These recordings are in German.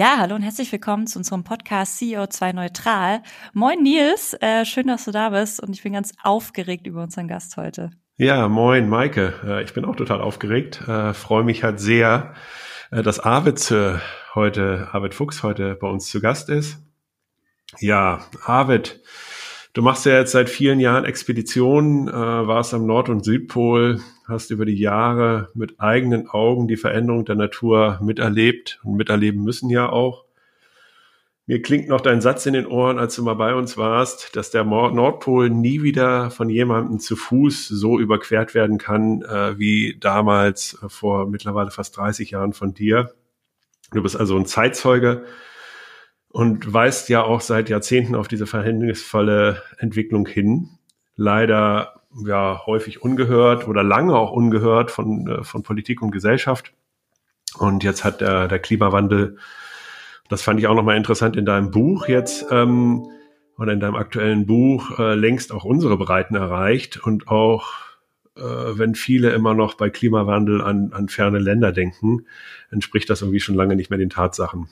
Ja, hallo und herzlich willkommen zu unserem Podcast CEO2 Neutral. Moin Nils, äh, schön, dass du da bist und ich bin ganz aufgeregt über unseren Gast heute. Ja, moin Maike, äh, ich bin auch total aufgeregt, äh, freue mich halt sehr, äh, dass Arvid äh, heute, Arvid Fuchs heute bei uns zu Gast ist. Ja, Arvid, du machst ja jetzt seit vielen Jahren Expeditionen, äh, warst am Nord- und Südpol, hast über die Jahre mit eigenen Augen die Veränderung der Natur miterlebt und miterleben müssen ja auch. Mir klingt noch dein Satz in den Ohren, als du mal bei uns warst, dass der Nordpol nie wieder von jemandem zu Fuß so überquert werden kann, äh, wie damals äh, vor mittlerweile fast 30 Jahren von dir. Du bist also ein Zeitzeuge und weist ja auch seit Jahrzehnten auf diese verhängnisvolle Entwicklung hin. Leider ja häufig ungehört oder lange auch ungehört von, äh, von Politik und Gesellschaft. Und jetzt hat der, der Klimawandel, das fand ich auch nochmal interessant in deinem Buch jetzt, ähm, oder in deinem aktuellen Buch, äh, längst auch unsere Breiten erreicht und auch äh, wenn viele immer noch bei Klimawandel an, an ferne Länder denken, entspricht das irgendwie schon lange nicht mehr den Tatsachen.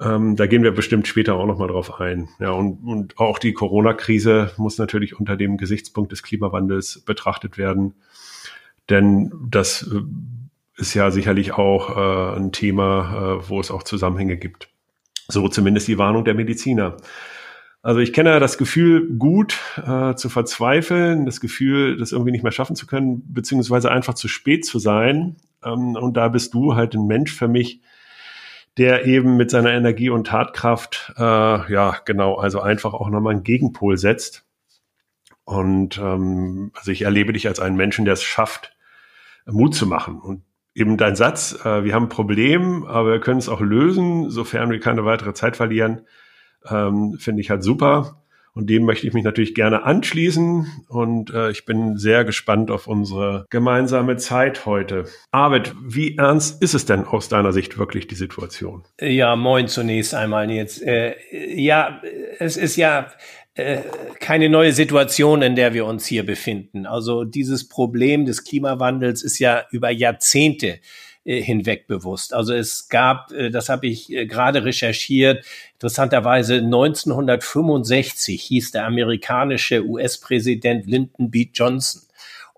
Ähm, da gehen wir bestimmt später auch nochmal drauf ein. Ja, und, und auch die Corona-Krise muss natürlich unter dem Gesichtspunkt des Klimawandels betrachtet werden. Denn das äh, ist ja sicherlich auch äh, ein Thema, äh, wo es auch Zusammenhänge gibt. So zumindest die Warnung der Mediziner. Also ich kenne das Gefühl gut äh, zu verzweifeln, das Gefühl, das irgendwie nicht mehr schaffen zu können, beziehungsweise einfach zu spät zu sein. Ähm, und da bist du halt ein Mensch für mich, der eben mit seiner Energie und Tatkraft, äh, ja, genau, also einfach auch nochmal einen Gegenpol setzt. Und ähm, also ich erlebe dich als einen Menschen, der es schafft, Mut zu machen. Und eben dein Satz, äh, wir haben ein Problem, aber wir können es auch lösen, sofern wir keine weitere Zeit verlieren, ähm, finde ich halt super. Und dem möchte ich mich natürlich gerne anschließen. Und äh, ich bin sehr gespannt auf unsere gemeinsame Zeit heute. Arvid, wie ernst ist es denn aus deiner Sicht wirklich die Situation? Ja, moin zunächst einmal jetzt. Äh, ja, es ist ja äh, keine neue Situation, in der wir uns hier befinden. Also dieses Problem des Klimawandels ist ja über Jahrzehnte hinweg bewusst. Also es gab, äh, das habe ich äh, gerade recherchiert, interessanterweise 1965 hieß der amerikanische US-Präsident Lyndon B. Johnson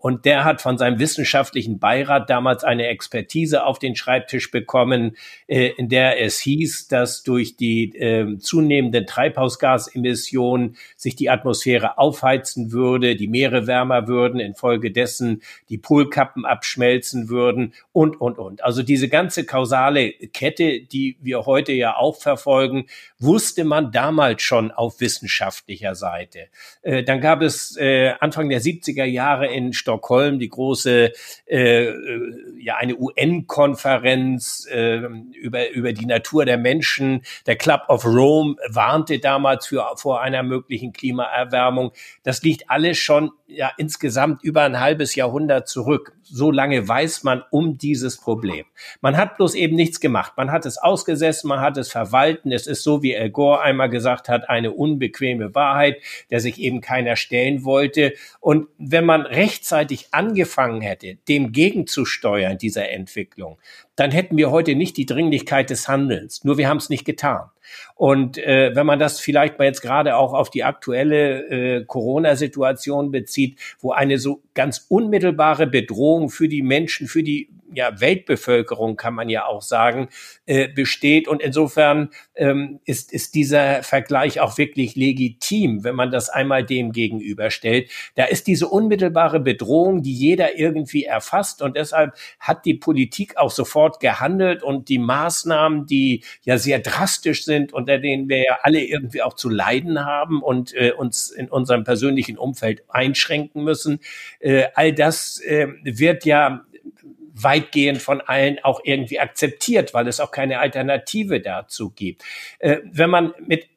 und der hat von seinem wissenschaftlichen Beirat damals eine Expertise auf den Schreibtisch bekommen, äh, in der es hieß, dass durch die äh, zunehmenden Treibhausgasemissionen sich die Atmosphäre aufheizen würde, die Meere wärmer würden, infolgedessen die Polkappen abschmelzen würden und, und, und. Also diese ganze kausale Kette, die wir heute ja auch verfolgen, wusste man damals schon auf wissenschaftlicher Seite. Äh, dann gab es äh, Anfang der 70er Jahre in Stockholm die große, äh, äh ja, eine UN-Konferenz äh, über, über die Natur der Menschen. Der Club of Rome warnte damals für, vor einer möglichen Klimaerwärmung. Das liegt alles schon ja insgesamt über ein halbes Jahrhundert zurück. So lange weiß man um dieses Problem. Man hat bloß eben nichts gemacht. Man hat es ausgesessen, man hat es verwalten. Es ist so, wie El Gore einmal gesagt hat, eine unbequeme Wahrheit, der sich eben keiner stellen wollte. Und wenn man rechtzeitig angefangen hätte, dem gegenzusteuern, dieser Entwicklung, dann hätten wir heute nicht die Dringlichkeit des Handelns. Nur wir haben es nicht getan. Und äh, wenn man das vielleicht mal jetzt gerade auch auf die aktuelle äh, Corona-Situation bezieht, wo eine so ganz unmittelbare Bedrohung für die Menschen, für die ja, Weltbevölkerung, kann man ja auch sagen, äh, besteht. Und insofern ähm, ist, ist dieser Vergleich auch wirklich legitim, wenn man das einmal dem gegenüberstellt. Da ist diese unmittelbare Bedrohung, die jeder irgendwie erfasst. Und deshalb hat die Politik auch sofort gehandelt und die Maßnahmen, die ja sehr drastisch sind, unter denen wir ja alle irgendwie auch zu leiden haben und äh, uns in unserem persönlichen Umfeld einschränken müssen, äh, all das äh, wird ja weitgehend von allen auch irgendwie akzeptiert, weil es auch keine Alternative dazu gibt. Äh, wenn man mit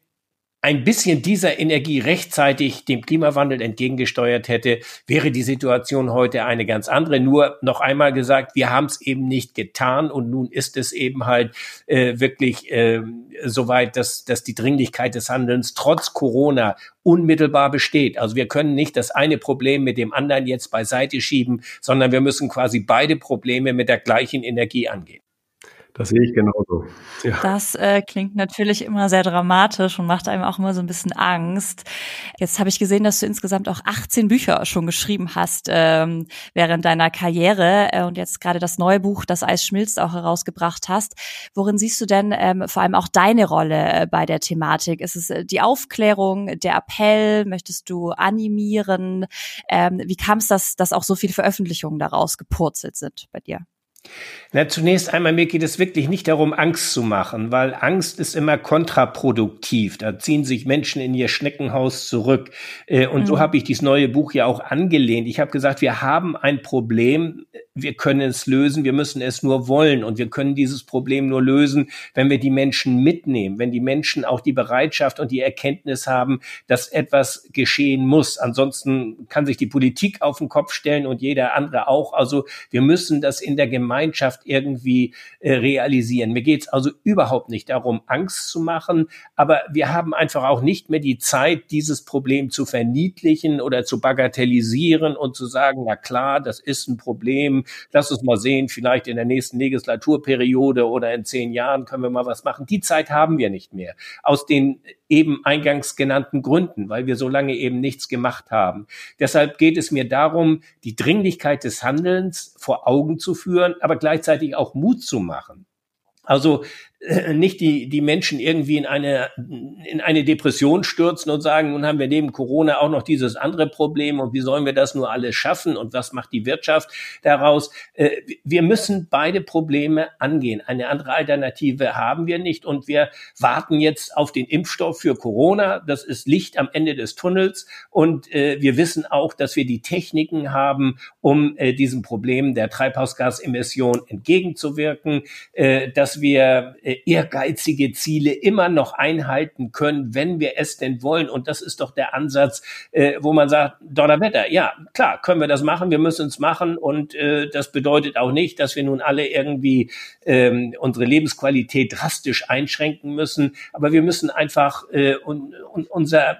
ein bisschen dieser Energie rechtzeitig dem Klimawandel entgegengesteuert hätte, wäre die Situation heute eine ganz andere. Nur noch einmal gesagt, wir haben es eben nicht getan und nun ist es eben halt äh, wirklich äh, soweit, dass, dass die Dringlichkeit des Handelns trotz Corona unmittelbar besteht. Also wir können nicht das eine Problem mit dem anderen jetzt beiseite schieben, sondern wir müssen quasi beide Probleme mit der gleichen Energie angehen. Das sehe ich genauso. Ja. Das äh, klingt natürlich immer sehr dramatisch und macht einem auch immer so ein bisschen Angst. Jetzt habe ich gesehen, dass du insgesamt auch 18 Bücher schon geschrieben hast ähm, während deiner Karriere äh, und jetzt gerade das neue Buch, Das Eis schmilzt, auch herausgebracht hast. Worin siehst du denn ähm, vor allem auch deine Rolle äh, bei der Thematik? Ist es äh, die Aufklärung, der Appell? Möchtest du animieren? Ähm, wie kam es, dass, dass auch so viele Veröffentlichungen daraus gepurzelt sind bei dir? Na, zunächst einmal, mir geht es wirklich nicht darum, Angst zu machen, weil Angst ist immer kontraproduktiv. Da ziehen sich Menschen in ihr Schneckenhaus zurück. Äh, und mhm. so habe ich dieses neue Buch ja auch angelehnt. Ich habe gesagt, wir haben ein Problem, wir können es lösen, wir müssen es nur wollen. Und wir können dieses Problem nur lösen, wenn wir die Menschen mitnehmen, wenn die Menschen auch die Bereitschaft und die Erkenntnis haben, dass etwas geschehen muss. Ansonsten kann sich die Politik auf den Kopf stellen und jeder andere auch. Also wir müssen das in der Gemeinschaft irgendwie äh, realisieren. Mir geht es also überhaupt nicht darum, Angst zu machen, aber wir haben einfach auch nicht mehr die Zeit, dieses Problem zu verniedlichen oder zu bagatellisieren und zu sagen, na klar, das ist ein Problem, lass uns mal sehen, vielleicht in der nächsten Legislaturperiode oder in zehn Jahren können wir mal was machen. Die Zeit haben wir nicht mehr. Aus den eben eingangs genannten Gründen, weil wir so lange eben nichts gemacht haben. Deshalb geht es mir darum, die Dringlichkeit des Handelns vor Augen zu führen, aber gleichzeitig auch Mut zu machen. Also nicht die, die Menschen irgendwie in eine, in eine Depression stürzen und sagen, nun haben wir neben Corona auch noch dieses andere Problem und wie sollen wir das nur alles schaffen und was macht die Wirtschaft daraus? Äh, wir müssen beide Probleme angehen. Eine andere Alternative haben wir nicht und wir warten jetzt auf den Impfstoff für Corona. Das ist Licht am Ende des Tunnels und äh, wir wissen auch, dass wir die Techniken haben, um diesem Problem der Treibhausgasemission entgegenzuwirken, dass wir ehrgeizige Ziele immer noch einhalten können, wenn wir es denn wollen. Und das ist doch der Ansatz, äh, wo man sagt, Donnerwetter, ja, klar, können wir das machen, wir müssen es machen. Und äh, das bedeutet auch nicht, dass wir nun alle irgendwie ähm, unsere Lebensqualität drastisch einschränken müssen. Aber wir müssen einfach äh, un, un, unser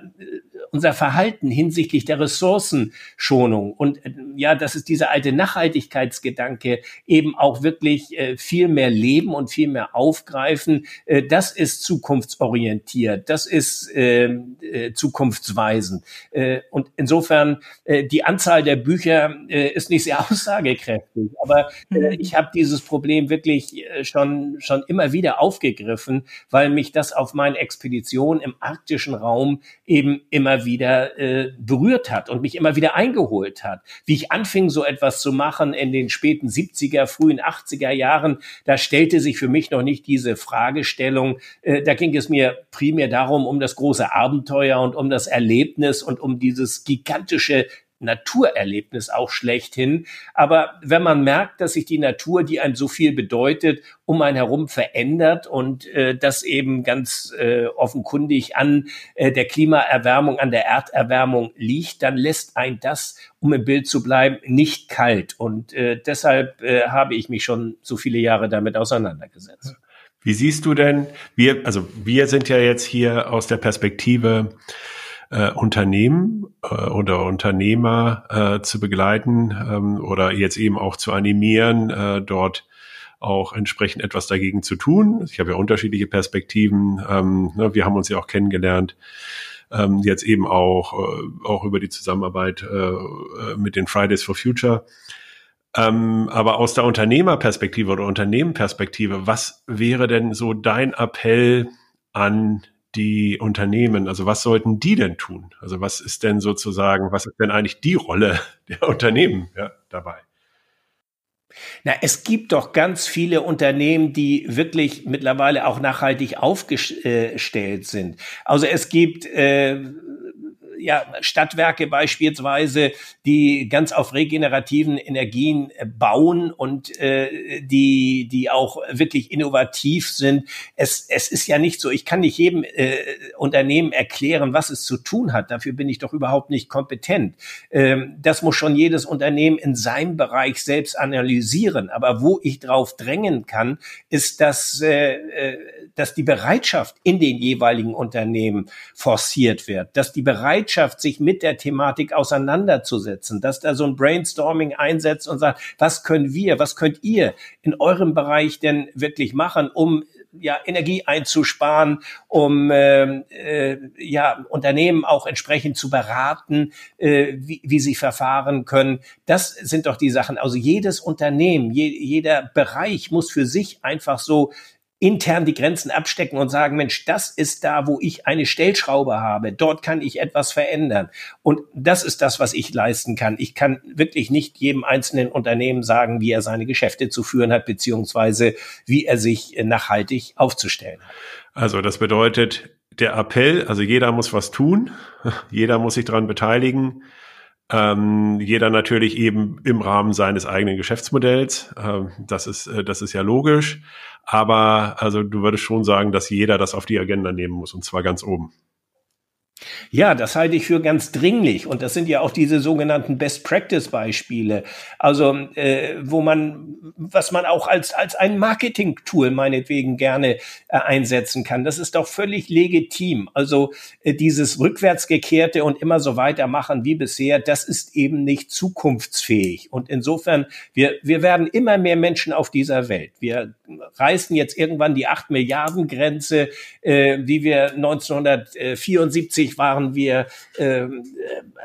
unser Verhalten hinsichtlich der Ressourcenschonung und äh, ja, das ist dieser alte Nachhaltigkeitsgedanke eben auch wirklich äh, viel mehr leben und viel mehr aufgreifen. Äh, das ist zukunftsorientiert, das ist ähm, äh, zukunftsweisend. Äh, und insofern äh, die Anzahl der Bücher ist nicht sehr aussagekräftig, aber mhm. ich habe dieses Problem wirklich schon schon immer wieder aufgegriffen, weil mich das auf meinen Expeditionen im arktischen Raum eben immer wieder äh, berührt hat und mich immer wieder eingeholt hat. Wie ich anfing, so etwas zu machen in den späten 70er, frühen 80er Jahren, da stellte sich für mich noch nicht diese Fragestellung. Äh, da ging es mir primär darum, um das große Abenteuer und um das Erlebnis und um dieses gigantische Naturerlebnis auch schlechthin. Aber wenn man merkt, dass sich die Natur, die einem so viel bedeutet, um einen herum verändert und äh, das eben ganz äh, offenkundig an äh, der Klimaerwärmung, an der Erderwärmung liegt, dann lässt ein das, um im Bild zu bleiben, nicht kalt. Und äh, deshalb äh, habe ich mich schon so viele Jahre damit auseinandergesetzt. Wie siehst du denn, wir, also wir sind ja jetzt hier aus der Perspektive äh, Unternehmen äh, oder Unternehmer äh, zu begleiten ähm, oder jetzt eben auch zu animieren, äh, dort auch entsprechend etwas dagegen zu tun. Ich habe ja unterschiedliche Perspektiven. Ähm, ne, wir haben uns ja auch kennengelernt. Ähm, jetzt eben auch, äh, auch über die Zusammenarbeit äh, äh mit den Fridays for Future. Ähm, aber aus der Unternehmerperspektive oder Unternehmenperspektive, was wäre denn so dein Appell an die Unternehmen, also was sollten die denn tun? Also was ist denn sozusagen, was ist denn eigentlich die Rolle der Unternehmen ja, dabei? Na, es gibt doch ganz viele Unternehmen, die wirklich mittlerweile auch nachhaltig aufgestellt sind. Also es gibt äh, ja, Stadtwerke beispielsweise, die ganz auf regenerativen Energien äh, bauen und äh, die, die auch wirklich innovativ sind. Es, es ist ja nicht so, ich kann nicht jedem äh, Unternehmen erklären, was es zu tun hat. Dafür bin ich doch überhaupt nicht kompetent. Ähm, das muss schon jedes Unternehmen in seinem Bereich selbst analysieren. Aber wo ich drauf drängen kann, ist, dass, äh, äh dass die Bereitschaft in den jeweiligen Unternehmen forciert wird, dass die Bereitschaft, sich mit der Thematik auseinanderzusetzen, dass da so ein Brainstorming einsetzt und sagt, was können wir, was könnt ihr in eurem Bereich denn wirklich machen, um ja, Energie einzusparen, um äh, äh, ja, Unternehmen auch entsprechend zu beraten, äh, wie, wie sie verfahren können. Das sind doch die Sachen. Also jedes Unternehmen, je, jeder Bereich muss für sich einfach so intern die Grenzen abstecken und sagen, Mensch, das ist da, wo ich eine Stellschraube habe. Dort kann ich etwas verändern. Und das ist das, was ich leisten kann. Ich kann wirklich nicht jedem einzelnen Unternehmen sagen, wie er seine Geschäfte zu führen hat, beziehungsweise wie er sich nachhaltig aufzustellen. Also das bedeutet, der Appell, also jeder muss was tun, jeder muss sich daran beteiligen. Ähm, jeder natürlich eben im Rahmen seines eigenen Geschäftsmodells. Ähm, das ist, äh, das ist ja logisch. Aber also du würdest schon sagen, dass jeder das auf die Agenda nehmen muss und zwar ganz oben. Ja, das halte ich für ganz dringlich. Und das sind ja auch diese sogenannten Best-Practice-Beispiele. Also, äh, wo man, was man auch als, als ein Marketing-Tool meinetwegen gerne äh, einsetzen kann. Das ist doch völlig legitim. Also, äh, dieses rückwärtsgekehrte und immer so weitermachen wie bisher, das ist eben nicht zukunftsfähig. Und insofern, wir, wir werden immer mehr Menschen auf dieser Welt. Wir reißen jetzt irgendwann die 8 Milliarden Grenze, äh, die wir 1974 waren wir, äh,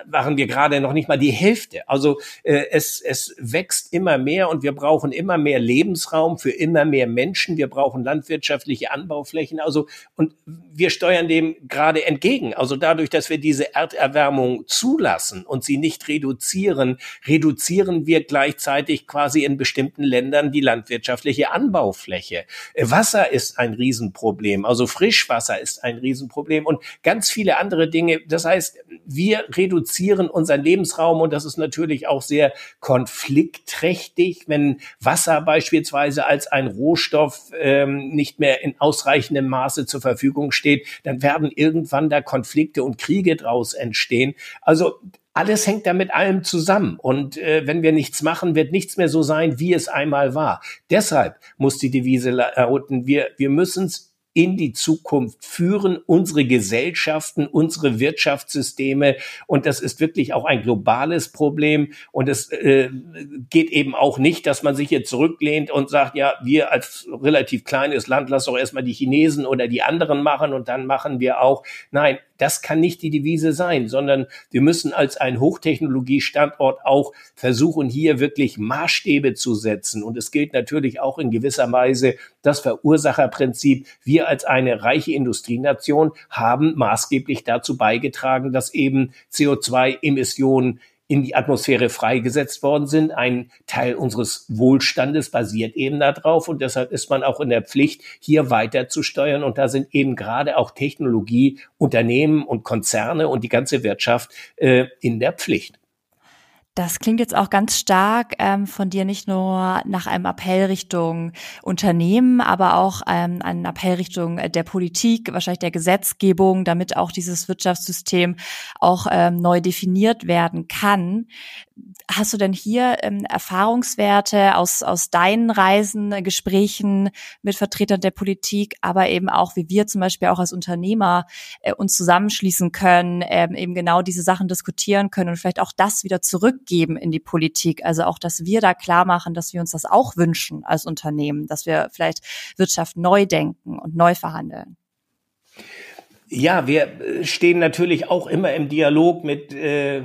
waren wir gerade noch nicht mal die Hälfte. Also äh, es, es wächst immer mehr und wir brauchen immer mehr Lebensraum für immer mehr Menschen. Wir brauchen landwirtschaftliche Anbauflächen. Also und wir steuern dem gerade entgegen. Also dadurch, dass wir diese Erderwärmung zulassen und sie nicht reduzieren, reduzieren wir gleichzeitig quasi in bestimmten Ländern die landwirtschaftliche Anbaufläche. Wasser ist ein Riesenproblem. Also Frischwasser ist ein Riesenproblem und ganz viele andere andere Dinge. Das heißt, wir reduzieren unseren Lebensraum und das ist natürlich auch sehr konfliktträchtig, wenn Wasser beispielsweise als ein Rohstoff ähm, nicht mehr in ausreichendem Maße zur Verfügung steht, dann werden irgendwann da Konflikte und Kriege draus entstehen. Also alles hängt da mit allem zusammen. Und äh, wenn wir nichts machen, wird nichts mehr so sein, wie es einmal war. Deshalb muss die Devise lauten, wir, wir müssen es in die Zukunft führen, unsere Gesellschaften, unsere Wirtschaftssysteme. Und das ist wirklich auch ein globales Problem. Und es äh, geht eben auch nicht, dass man sich jetzt zurücklehnt und sagt, ja, wir als relativ kleines Land, lass doch erstmal die Chinesen oder die anderen machen und dann machen wir auch. Nein, das kann nicht die Devise sein, sondern wir müssen als ein Hochtechnologiestandort auch versuchen, hier wirklich Maßstäbe zu setzen. Und es gilt natürlich auch in gewisser Weise das Verursacherprinzip. Wir als eine reiche Industrienation haben maßgeblich dazu beigetragen, dass eben CO2-Emissionen in die Atmosphäre freigesetzt worden sind. Ein Teil unseres Wohlstandes basiert eben darauf und deshalb ist man auch in der Pflicht, hier weiter zu steuern. Und da sind eben gerade auch Technologie, Unternehmen und Konzerne und die ganze Wirtschaft äh, in der Pflicht. Das klingt jetzt auch ganz stark ähm, von dir nicht nur nach einem Appell Richtung Unternehmen, aber auch ähm, einen Appell Richtung der Politik, wahrscheinlich der Gesetzgebung, damit auch dieses Wirtschaftssystem auch ähm, neu definiert werden kann. Hast du denn hier ähm, Erfahrungswerte aus, aus deinen Reisen, äh, Gesprächen mit Vertretern der Politik, aber eben auch, wie wir zum Beispiel auch als Unternehmer äh, uns zusammenschließen können, ähm, eben genau diese Sachen diskutieren können und vielleicht auch das wieder zurückgeben in die Politik. Also auch, dass wir da klar machen, dass wir uns das auch wünschen als Unternehmen, dass wir vielleicht Wirtschaft neu denken und neu verhandeln. Ja, wir stehen natürlich auch immer im Dialog mit äh,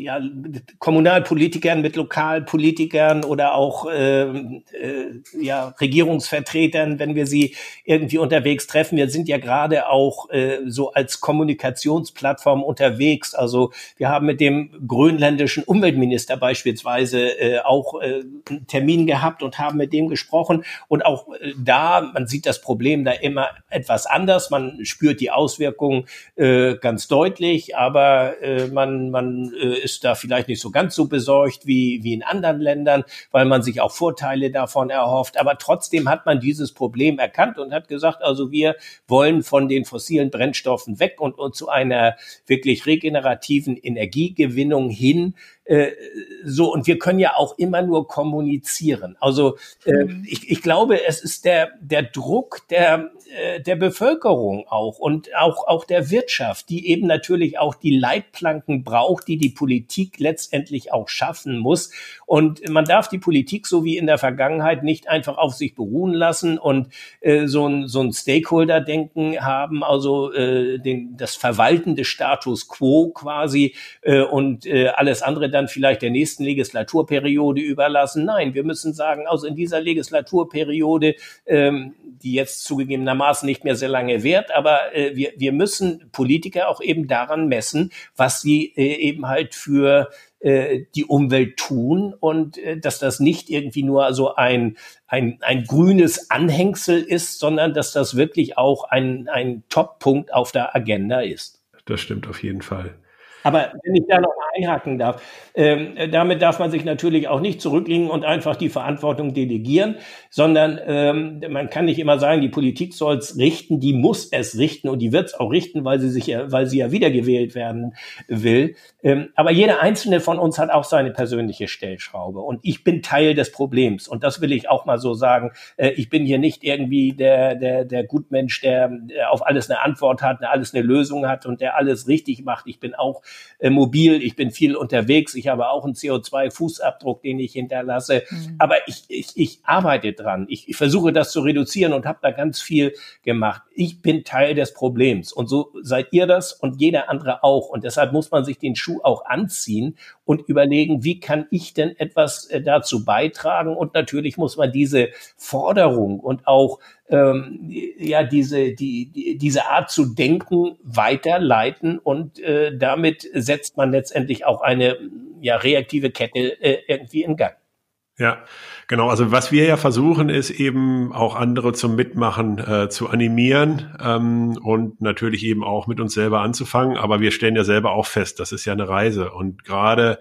ja, mit Kommunalpolitikern, mit Lokalpolitikern oder auch äh, äh, ja, Regierungsvertretern, wenn wir sie irgendwie unterwegs treffen. Wir sind ja gerade auch äh, so als Kommunikationsplattform unterwegs. Also wir haben mit dem grönländischen Umweltminister beispielsweise äh, auch äh, einen Termin gehabt und haben mit dem gesprochen. Und auch äh, da, man sieht das Problem da immer etwas anders. Man spürt die Auswirkungen äh, ganz deutlich, aber äh, man, man äh, ist da vielleicht nicht so ganz so besorgt wie, wie in anderen Ländern, weil man sich auch Vorteile davon erhofft. Aber trotzdem hat man dieses Problem erkannt und hat gesagt, also wir wollen von den fossilen Brennstoffen weg und, und zu einer wirklich regenerativen Energiegewinnung hin Äh, so, und wir können ja auch immer nur kommunizieren. Also äh, mhm. ich, ich glaube, es ist der, der Druck der, äh, der Bevölkerung auch und auch, auch der Wirtschaft, die eben natürlich auch die Leitplanken braucht, die die Politik letztendlich auch schaffen muss. Und man darf die Politik so wie in der Vergangenheit nicht einfach auf sich beruhen lassen und äh, so ein, so ein Stakeholder-Denken haben, also äh, den, das Verwalten des Status quo quasi äh, und äh, alles andere dann vielleicht der nächsten Legislaturperiode überlassen. Nein, wir müssen sagen, also in dieser Legislaturperiode, ähm, die jetzt zugegebenermaßen nicht mehr sehr lange währt, aber äh, wir, wir müssen Politiker auch eben daran messen, was sie äh, eben halt für äh, die Umwelt tun und äh, dass das nicht irgendwie nur so ein, ein, ein grünes Anhängsel ist, sondern dass das wirklich auch ein, ein Top-Punkt auf der Agenda ist. Das stimmt auf jeden Fall. Aber wenn ich da noch mal einhaken darf, ähm, damit darf man sich natürlich auch nicht zurücklegen und einfach die Verantwortung delegieren, sondern ähm, man kann nicht immer sagen, die Politik soll es richten, die muss es richten und die wird es auch richten, weil sie sich ja, weil sie ja wiedergewählt werden will. Ähm, aber jeder einzelne von uns hat auch seine persönliche Stellschraube und ich bin Teil des Problems und das will ich auch mal so sagen. Äh, ich bin hier nicht irgendwie der der der Gutmensch, der, der auf alles eine Antwort hat, der alles eine Lösung hat und der alles richtig macht. Ich bin auch äh, mobil, ich bin viel unterwegs, ich habe auch einen CO2-Fußabdruck, den ich hinterlasse. Mhm. Aber ich, ich, ich arbeite dran. Ich, ich versuche das zu reduzieren und habe da ganz viel gemacht. Ich bin Teil des Problems und so seid ihr das und jeder andere auch. Und deshalb muss man sich den Schuh auch anziehen und überlegen, wie kann ich denn etwas äh, dazu beitragen? Und natürlich muss man diese Forderung und auch ähm, ja diese die, die diese Art zu denken weiterleiten und äh, damit setzt man letztendlich auch eine ja reaktive Kette äh, irgendwie in Gang. Ja, genau. Also was wir ja versuchen, ist eben auch andere zum Mitmachen äh, zu animieren ähm, und natürlich eben auch mit uns selber anzufangen. Aber wir stellen ja selber auch fest, das ist ja eine Reise. Und gerade,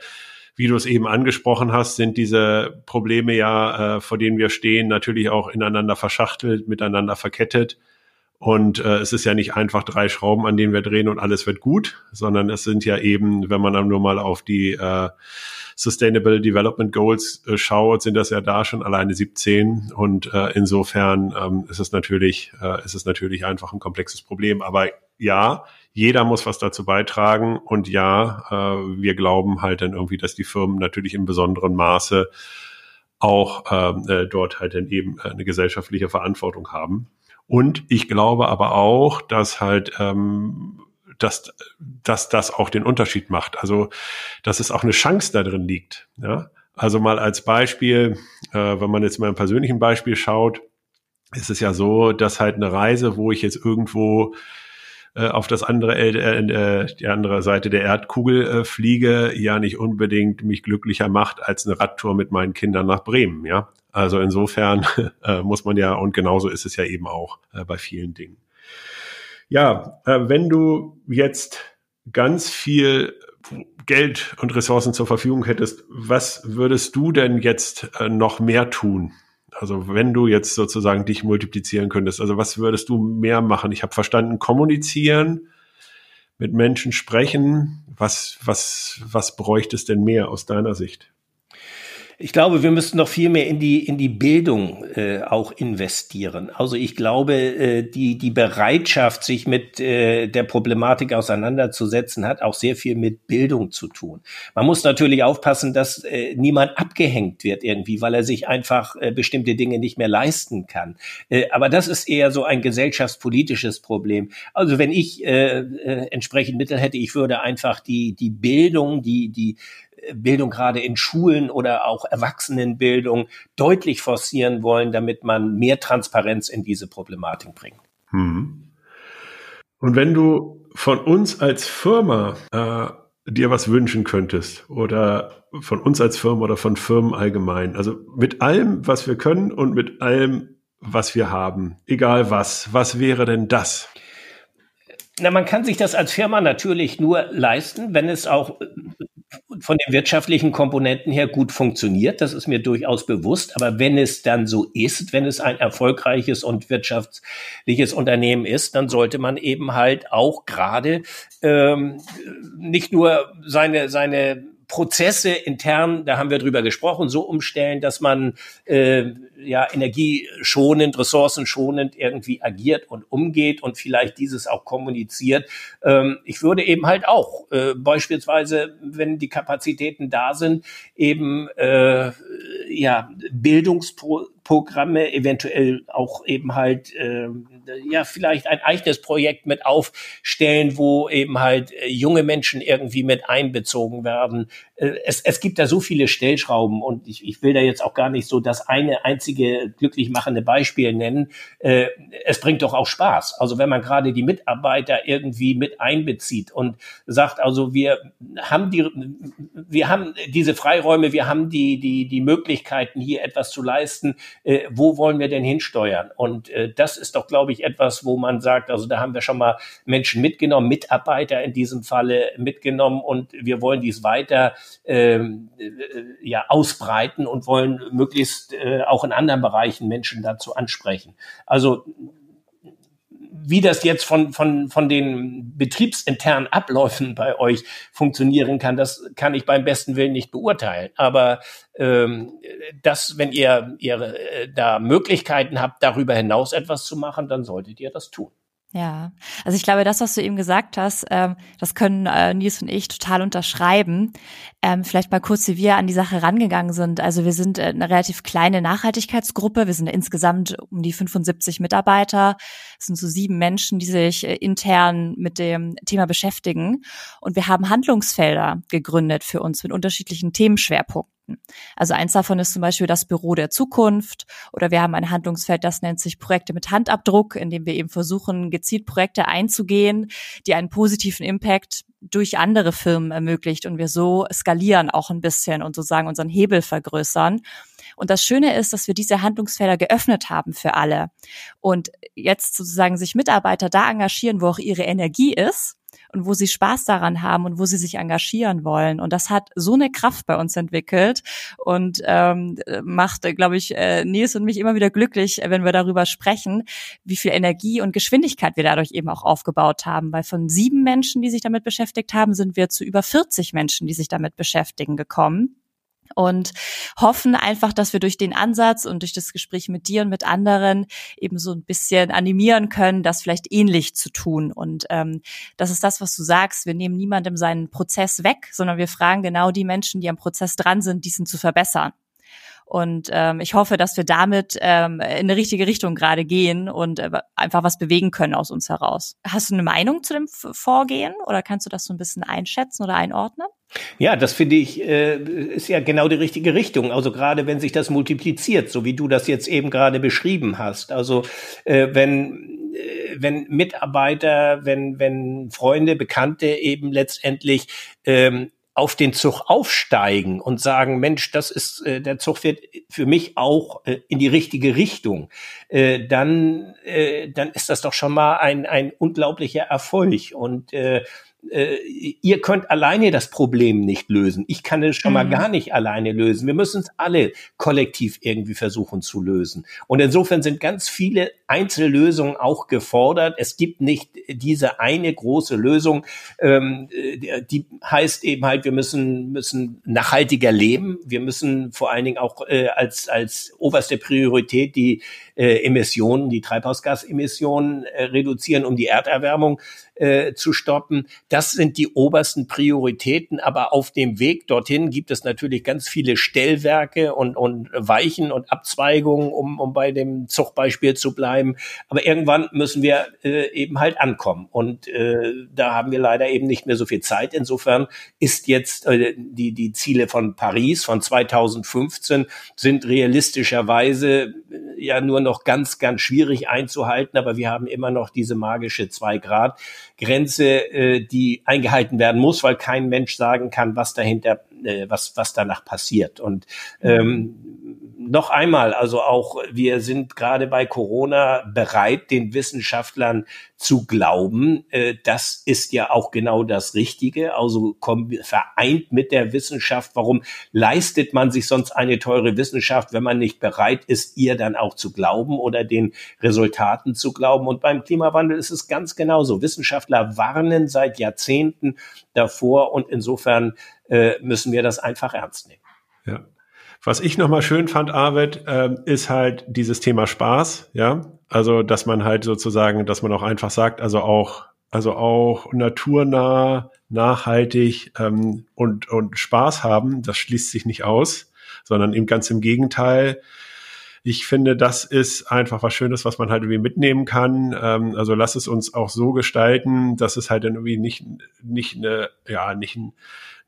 wie du es eben angesprochen hast, sind diese Probleme ja, äh, vor denen wir stehen, natürlich auch ineinander verschachtelt, miteinander verkettet. Und äh, es ist ja nicht einfach drei Schrauben, an denen wir drehen und alles wird gut, sondern es sind ja eben, wenn man dann nur mal auf die äh, Sustainable Development Goals äh, schaut, sind das ja da schon alleine 17. Und äh, insofern ähm, ist es natürlich, äh, ist es natürlich einfach ein komplexes Problem. Aber ja, jeder muss was dazu beitragen und ja, äh, wir glauben halt dann irgendwie, dass die Firmen natürlich im besonderen Maße auch ähm, äh, dort halt dann eben äh, eine gesellschaftliche Verantwortung haben. Und ich glaube aber auch, dass halt ähm, dass, dass das auch den Unterschied macht. Also, dass es auch eine Chance da drin liegt. Ja? Also mal als Beispiel, äh, wenn man jetzt mal ein persönlichen Beispiel schaut, ist es ja so, dass halt eine Reise, wo ich jetzt irgendwo äh, auf das andere äh, äh, die andere Seite der Erdkugel äh, fliege, ja nicht unbedingt mich glücklicher macht als eine Radtour mit meinen Kindern nach Bremen, ja. Also insofern muss man ja, und genauso ist es ja eben auch bei vielen Dingen. Ja, äh, wenn du jetzt ganz viel Geld und Ressourcen zur Verfügung hättest, was würdest du denn jetzt äh, noch mehr tun? Also wenn du jetzt sozusagen dich multiplizieren könntest, also was würdest du mehr machen? Ich habe verstanden, kommunizieren, mit Menschen sprechen. Was, was, was bräuchte es denn mehr aus deiner Sicht? Ich glaube, wir müssten noch viel mehr in die in die Bildung äh, auch investieren. Also ich glaube, äh, die die Bereitschaft, sich mit äh, der Problematik auseinanderzusetzen, hat auch sehr viel mit Bildung zu tun. Man muss natürlich aufpassen, dass äh, niemand abgehängt wird irgendwie, weil er sich einfach äh, bestimmte Dinge nicht mehr leisten kann. Äh, aber das ist eher so ein gesellschaftspolitisches Problem. Also wenn ich äh, äh, entsprechend Mittel hätte, ich würde einfach die die Bildung, die die Bildung gerade in Schulen oder auch Erwachsenenbildung deutlich forcieren wollen, damit man mehr Transparenz in diese Problematik bringt. Hm. Und wenn du von uns als Firma äh, dir was wünschen könntest oder von uns als Firma oder von Firmen allgemein, also mit allem, was wir können und mit allem, was wir haben, egal was, was wäre denn das? Na, man kann sich das als Firma natürlich nur leisten, wenn es auch von den wirtschaftlichen Komponenten her gut funktioniert. Das ist mir durchaus bewusst. Aber wenn es dann so ist, wenn es ein erfolgreiches und wirtschaftliches Unternehmen ist, dann sollte man eben halt auch gerade ähm, nicht nur seine, seine Prozesse intern, da haben wir drüber gesprochen, so umstellen, dass man äh, ja energieschonend, ressourcenschonend irgendwie agiert und umgeht und vielleicht dieses auch kommuniziert. Ähm, ich würde eben halt auch äh, beispielsweise, wenn die Kapazitäten da sind, eben äh, ja Bildungsprogramme, eventuell auch eben halt äh, ja vielleicht ein eigenes Projekt mit aufstellen, wo eben halt äh, junge Menschen irgendwie mit einbezogen werden. Es, es gibt da so viele Stellschrauben und ich, ich will da jetzt auch gar nicht so das eine einzige glücklich machende Beispiel nennen. Äh, es bringt doch auch Spaß. Also wenn man gerade die Mitarbeiter irgendwie mit einbezieht und sagt, also wir haben die, wir haben diese Freiräume, wir haben die, die, die Möglichkeiten hier etwas zu leisten. Äh, wo wollen wir denn hinsteuern? Und äh, das ist doch, glaube ich, etwas, wo man sagt, also da haben wir schon mal Menschen mitgenommen, Mitarbeiter in diesem Falle mitgenommen und wir wollen dies weiter ähm, äh, ja, ausbreiten und wollen möglichst äh, auch in anderen Bereichen Menschen dazu ansprechen. Also wie das jetzt von, von, von den betriebsinternen Abläufen bei euch funktionieren kann, das kann ich beim besten Willen nicht beurteilen. Aber ähm, das, wenn ihr, ihr äh, da Möglichkeiten habt, darüber hinaus etwas zu machen, dann solltet ihr das tun. Ja, also ich glaube, das, was du eben gesagt hast, ähm, das können äh, Nils und ich total unterschreiben. Ähm, vielleicht mal kurz, wie wir an die Sache rangegangen sind. Also wir sind äh, eine relativ kleine Nachhaltigkeitsgruppe. Wir sind insgesamt um die 75 Mitarbeiter. Es sind so sieben Menschen, die sich äh, intern mit dem Thema beschäftigen. Und wir haben Handlungsfelder gegründet für uns mit unterschiedlichen Themenschwerpunkten. Also eins davon ist zum Beispiel das Büro der Zukunft oder wir haben ein Handlungsfeld, das nennt sich Projekte mit Handabdruck, in dem wir eben versuchen, gezielt Projekte einzugehen, die einen positiven Impact durch andere Firmen ermöglicht und wir so skalieren auch ein bisschen und sozusagen unseren Hebel vergrößern. Und das Schöne ist, dass wir diese Handlungsfelder geöffnet haben für alle. Und jetzt sozusagen sich Mitarbeiter da engagieren, wo auch ihre Energie ist und wo sie Spaß daran haben und wo sie sich engagieren wollen. Und das hat so eine Kraft bei uns entwickelt und ähm, macht, glaube ich, äh, Nils und mich immer wieder glücklich, wenn wir darüber sprechen, wie viel Energie und Geschwindigkeit wir dadurch eben auch aufgebaut haben. Weil von sieben Menschen, die sich damit beschäftigt haben, sind wir zu über 40 Menschen, die sich damit beschäftigen, gekommen und hoffen einfach, dass wir durch den Ansatz und durch das Gespräch mit dir und mit anderen eben so ein bisschen animieren können, das vielleicht ähnlich zu tun. Und ähm, das ist das, was du sagst. Wir nehmen niemandem seinen Prozess weg, sondern wir fragen genau die Menschen, die am Prozess dran sind, diesen zu verbessern. Und ähm, ich hoffe, dass wir damit ähm, in eine richtige Richtung gerade gehen und äh, einfach was bewegen können aus uns heraus. Hast du eine Meinung zu dem Vorgehen oder kannst du das so ein bisschen einschätzen oder einordnen? Ja, das finde ich, äh, ist ja genau die richtige Richtung. Also gerade wenn sich das multipliziert, so wie du das jetzt eben gerade beschrieben hast. Also äh, wenn äh, wenn Mitarbeiter, wenn wenn Freunde, Bekannte eben letztendlich ähm, auf den Zug aufsteigen und sagen, Mensch, das ist äh, der Zug wird für mich auch äh, in die richtige Richtung, äh, dann äh, dann ist das doch schon mal ein ein unglaublicher Erfolg und äh, äh, ihr könnt alleine das Problem nicht lösen. Ich kann es schon mhm. mal gar nicht alleine lösen. Wir müssen es alle kollektiv irgendwie versuchen zu lösen. Und insofern sind ganz viele Einzellösungen auch gefordert. Es gibt nicht diese eine große Lösung, ähm, die heißt eben halt, wir müssen, müssen nachhaltiger leben. Wir müssen vor allen Dingen auch äh, als, als oberste Priorität die äh, Emissionen, die Treibhausgasemissionen äh, reduzieren, um die Erderwärmung äh, zu stoppen. Das sind die obersten Prioritäten. Aber auf dem Weg dorthin gibt es natürlich ganz viele Stellwerke und, und Weichen und Abzweigungen, um, um bei dem Zuchtbeispiel zu bleiben. Aber irgendwann müssen wir äh, eben halt ankommen. Und äh, da haben wir leider eben nicht mehr so viel Zeit. Insofern ist jetzt äh, die, die Ziele von Paris von 2015 sind realistischerweise äh, ja nur noch noch ganz, ganz schwierig einzuhalten, aber wir haben immer noch diese magische zwei Grad Grenze, äh, die eingehalten werden muss, weil kein Mensch sagen kann, was dahinter, was, was danach passiert. Und ähm, noch einmal, also auch wir sind gerade bei Corona bereit, den Wissenschaftlern zu glauben. Äh, das ist ja auch genau das Richtige. Also vereint mit der Wissenschaft. Warum leistet man sich sonst eine teure Wissenschaft, wenn man nicht bereit ist, ihr dann auch zu glauben oder den Resultaten zu glauben? Und beim Klimawandel ist es ganz genauso. Wissenschaftler warnen seit Jahrzehnten davor und insofern äh, müssen wir das einfach ernst nehmen. Ja. Was ich nochmal schön fand, Arvid, äh, ist halt dieses Thema Spaß, ja. Also, dass man halt sozusagen, dass man auch einfach sagt, also auch, also auch naturnah, nachhaltig ähm, und, und Spaß haben, das schließt sich nicht aus, sondern eben ganz im Gegenteil. Ich finde, das ist einfach was Schönes, was man halt irgendwie mitnehmen kann. Ähm, also lass es uns auch so gestalten, dass es halt irgendwie nicht, nicht eine, ja, nicht ein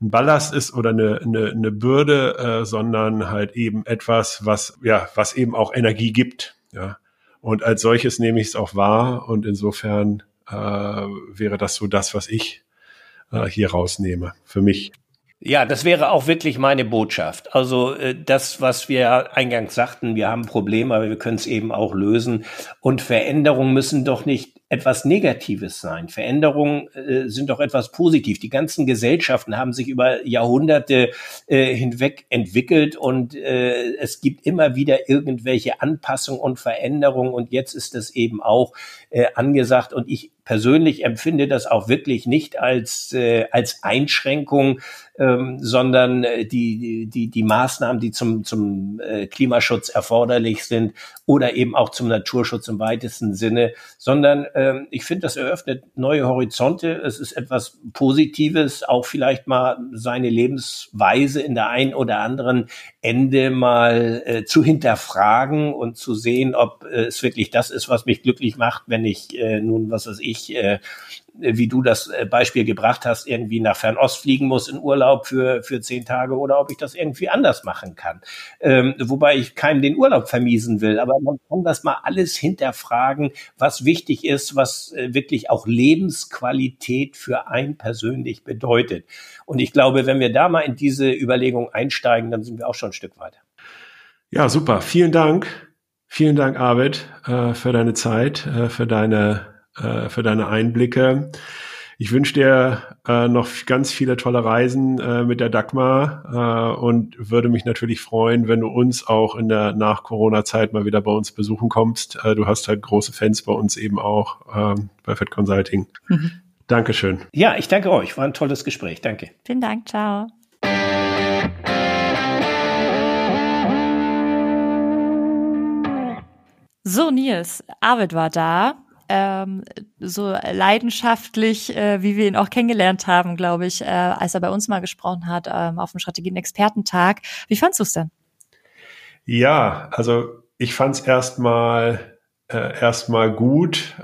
ein Ballast ist oder eine, eine, eine Bürde, äh, sondern halt eben etwas, was, ja, was eben auch Energie gibt. Ja. Und als solches nehme ich es auch wahr und insofern äh, wäre das so das, was ich äh, hier rausnehme für mich. Ja, das wäre auch wirklich meine Botschaft. Also äh, das, was wir eingangs sagten, wir haben Probleme, aber wir können es eben auch lösen. Und Veränderungen müssen doch nicht etwas Negatives sein. Veränderungen äh, sind doch etwas positiv. Die ganzen Gesellschaften haben sich über Jahrhunderte äh, hinweg entwickelt und äh, es gibt immer wieder irgendwelche Anpassungen und Veränderungen und jetzt ist es eben auch äh, angesagt und ich persönlich empfinde das auch wirklich nicht als, äh, als Einschränkung, ähm, sondern äh, die, die, die Maßnahmen, die zum, zum äh, Klimaschutz erforderlich sind oder eben auch zum Naturschutz im weitesten Sinne, sondern ähm, ich finde, das eröffnet neue Horizonte. Es ist etwas Positives, auch vielleicht mal seine Lebensweise in der einen oder anderen Ende mal äh, zu hinterfragen und zu sehen, ob äh, es wirklich das ist, was mich glücklich macht, wenn ich äh, nun, was weiß ich, äh, wie du das äh, Beispiel gebracht hast, irgendwie nach Fernost fliegen muss in Urlaub für, für zehn Tage oder ob ich das irgendwie anders machen kann. Ähm, wobei ich keinem den Urlaub vermiesen will, aber man kann das mal alles hinterfragen, was wichtig ist, was äh, wirklich auch Lebensqualität für ein persönlich bedeutet. Und ich glaube, wenn wir da mal in diese Überlegung einsteigen, dann sind wir auch schon ein Stück weiter. Ja, super. Vielen Dank. Vielen Dank, Arvid, äh, für deine Zeit, äh, für deine äh, für deine Einblicke. Ich wünsche dir äh, noch ganz viele tolle Reisen äh, mit der Dagmar äh, und würde mich natürlich freuen, wenn du uns auch in der Nach-Corona-Zeit mal wieder bei uns besuchen kommst. Äh, du hast halt große Fans bei uns eben auch ähm, bei Fed Consulting. Mhm. Dankeschön. Ja, ich danke euch. War ein tolles Gespräch. Danke. Vielen Dank. Ciao. So, Nils, Arvid war da ähm, so leidenschaftlich, äh, wie wir ihn auch kennengelernt haben, glaube ich, äh, als er bei uns mal gesprochen hat ähm, auf dem Strategien-Expertentag. Wie fandst du es denn? Ja, also ich fand es erstmal äh, erstmal gut.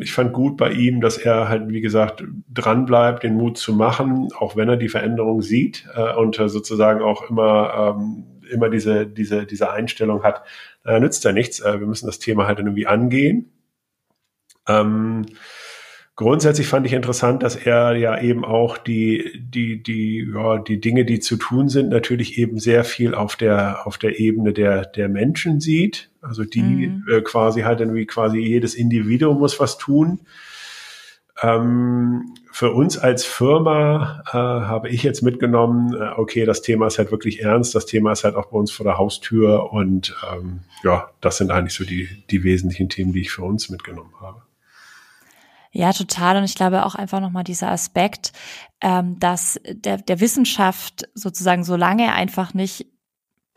Ich fand gut bei ihm, dass er halt, wie gesagt, dran bleibt, den Mut zu machen, auch wenn er die Veränderung sieht äh, und sozusagen auch immer ähm, immer diese diese diese Einstellung hat, äh, nützt ja nichts. Äh, wir müssen das Thema halt irgendwie angehen ähm, grundsätzlich fand ich interessant, dass er ja eben auch die, die, die, ja, die Dinge, die zu tun sind, natürlich eben sehr viel auf der, auf der Ebene der, der Menschen sieht. Also die mhm. äh, quasi halt irgendwie quasi jedes Individuum muss was tun. Ähm, für uns als Firma äh, habe ich jetzt mitgenommen, äh, okay, das Thema ist halt wirklich ernst, das Thema ist halt auch bei uns vor der Haustür und ähm, ja, das sind eigentlich so die, die wesentlichen Themen, die ich für uns mitgenommen habe. Ja, total. Und ich glaube auch einfach nochmal dieser Aspekt, ähm, dass der, der Wissenschaft sozusagen, solange er einfach nicht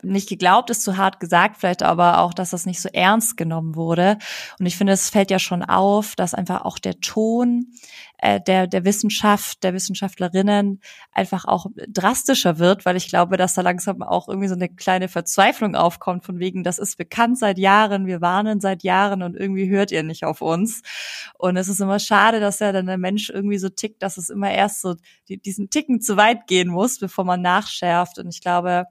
nicht geglaubt ist zu hart gesagt, vielleicht aber auch, dass das nicht so ernst genommen wurde. Und ich finde, es fällt ja schon auf, dass einfach auch der Ton äh, der, der Wissenschaft, der Wissenschaftlerinnen einfach auch drastischer wird, weil ich glaube, dass da langsam auch irgendwie so eine kleine Verzweiflung aufkommt, von wegen, das ist bekannt seit Jahren, wir warnen seit Jahren und irgendwie hört ihr nicht auf uns. Und es ist immer schade, dass ja dann der Mensch irgendwie so tickt, dass es immer erst so die, diesen Ticken zu weit gehen muss, bevor man nachschärft. Und ich glaube,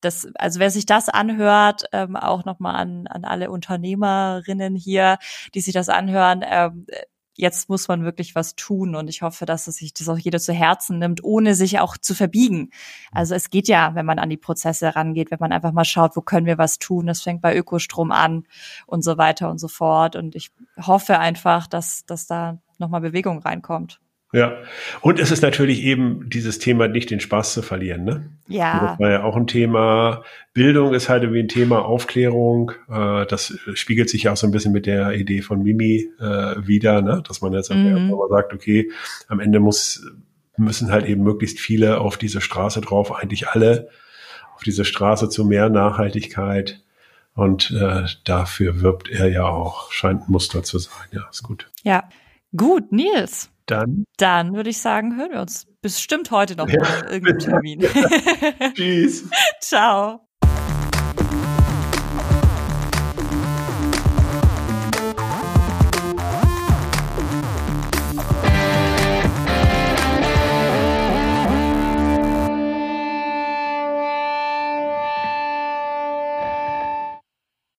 das, also wer sich das anhört, ähm, auch nochmal an, an alle Unternehmerinnen hier, die sich das anhören, ähm, jetzt muss man wirklich was tun und ich hoffe, dass es sich das auch jeder zu Herzen nimmt, ohne sich auch zu verbiegen. Also es geht ja, wenn man an die Prozesse rangeht, wenn man einfach mal schaut, wo können wir was tun. Das fängt bei Ökostrom an und so weiter und so fort. Und ich hoffe einfach, dass, dass da nochmal Bewegung reinkommt. Ja, und es ist natürlich eben dieses Thema, nicht den Spaß zu verlieren. Ne? Ja. Das war ja auch ein Thema. Bildung ist halt irgendwie ein Thema, Aufklärung. Äh, das spiegelt sich ja auch so ein bisschen mit der Idee von Mimi äh, wieder, ne? dass man jetzt mhm. mal sagt, okay, am Ende muss, müssen halt eben möglichst viele auf diese Straße drauf, eigentlich alle auf diese Straße zu mehr Nachhaltigkeit. Und äh, dafür wirbt er ja auch, scheint ein Muster zu sein. Ja, ist gut. Ja, gut, Nils. Dann? Dann würde ich sagen, hören wir uns bestimmt heute noch ja. irgendeinem Termin. Tschüss. Ciao.